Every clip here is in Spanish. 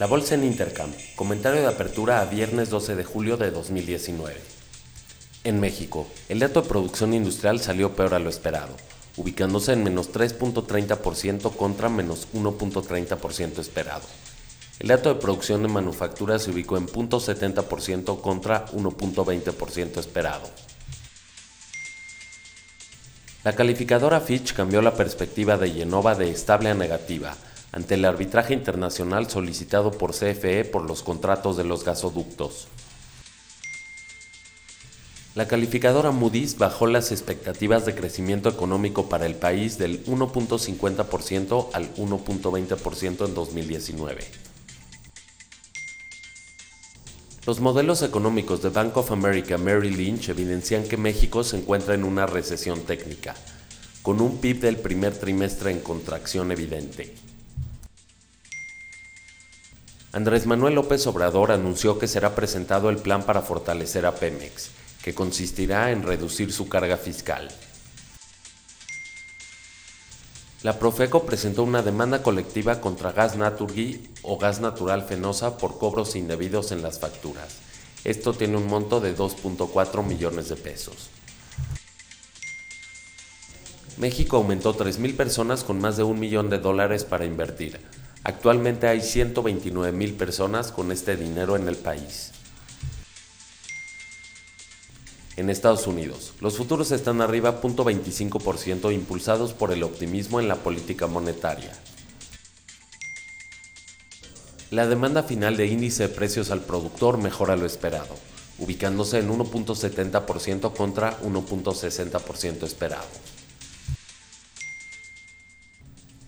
La bolsa en Intercam. Comentario de apertura a viernes 12 de julio de 2019. En México, el dato de producción industrial salió peor a lo esperado, ubicándose en menos 3.30% contra menos 1.30% esperado. El dato de producción de manufactura se ubicó en 0.70% contra 1.20% esperado. La calificadora Fitch cambió la perspectiva de Genova de estable a negativa, ante el arbitraje internacional solicitado por CFE por los contratos de los gasoductos. La calificadora Moody's bajó las expectativas de crecimiento económico para el país del 1.50% al 1.20% en 2019. Los modelos económicos de Bank of America Merrill Lynch evidencian que México se encuentra en una recesión técnica, con un PIB del primer trimestre en contracción evidente. Andrés Manuel López Obrador anunció que será presentado el plan para fortalecer a Pemex, que consistirá en reducir su carga fiscal. La Profeco presentó una demanda colectiva contra Gas Naturgy o Gas Natural Fenosa por cobros indebidos en las facturas. Esto tiene un monto de 2.4 millones de pesos. México aumentó 3.000 personas con más de un millón de dólares para invertir, Actualmente hay 129 mil personas con este dinero en el país. En Estados Unidos, los futuros están arriba 0.25% impulsados por el optimismo en la política monetaria. La demanda final de índice de precios al productor mejora lo esperado, ubicándose en 1.70% contra 1.60% esperado.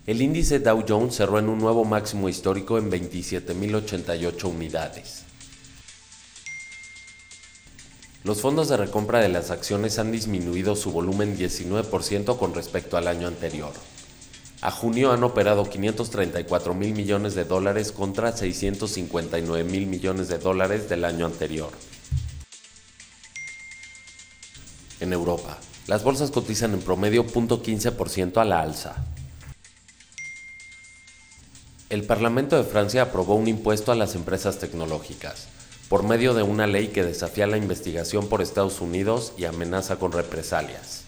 El índice Dow Jones cerró en un nuevo máximo histórico en 27.088 unidades. Los fondos de recompra de las acciones han disminuido su volumen 19% con respecto al año anterior. A junio han operado 534 mil millones de dólares contra 659 mil millones de dólares del año anterior. En Europa, las bolsas cotizan en promedio 0.15% a la alza. El Parlamento de Francia aprobó un impuesto a las empresas tecnológicas, por medio de una ley que desafía la investigación por Estados Unidos y amenaza con represalias.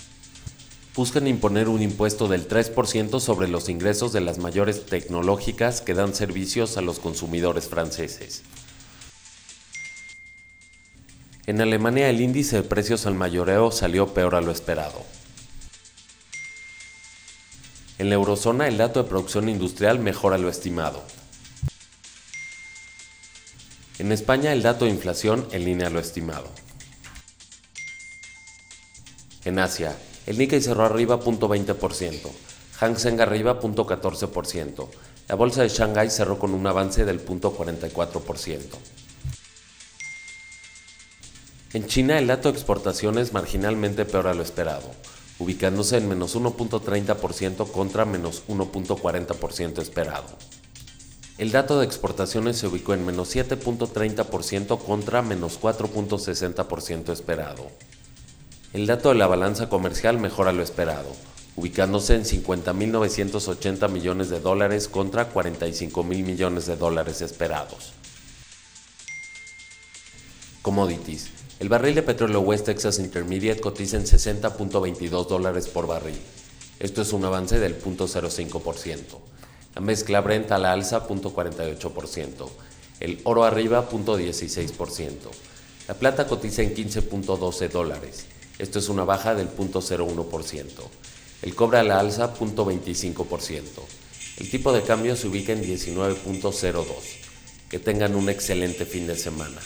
Buscan imponer un impuesto del 3% sobre los ingresos de las mayores tecnológicas que dan servicios a los consumidores franceses. En Alemania el índice de precios al mayoreo salió peor a lo esperado. En la eurozona el dato de producción industrial mejora lo estimado. En España el dato de inflación en línea lo estimado. En Asia, el Nikkei cerró arriba 0.20%, Hang Seng arriba 0.14%, la bolsa de Shanghai cerró con un avance del 0.44%. En China el dato de exportaciones marginalmente peor a lo esperado, ubicándose en menos 1.30% contra menos 1.40% esperado. El dato de exportaciones se ubicó en menos 7.30% contra menos 4.60% esperado. El dato de la balanza comercial mejora lo esperado, ubicándose en 50.980 millones de dólares contra 45.000 millones de dólares esperados. Commodities. El barril de petróleo West Texas Intermediate cotiza en 60.22 dólares por barril. Esto es un avance del 0.05%. La mezcla Brent a la alza 0.48%. El oro arriba 0.16%. La plata cotiza en 15.12 dólares. Esto es una baja del 0.01%. El cobre a la alza 0.25%. El tipo de cambio se ubica en 19.02. Que tengan un excelente fin de semana.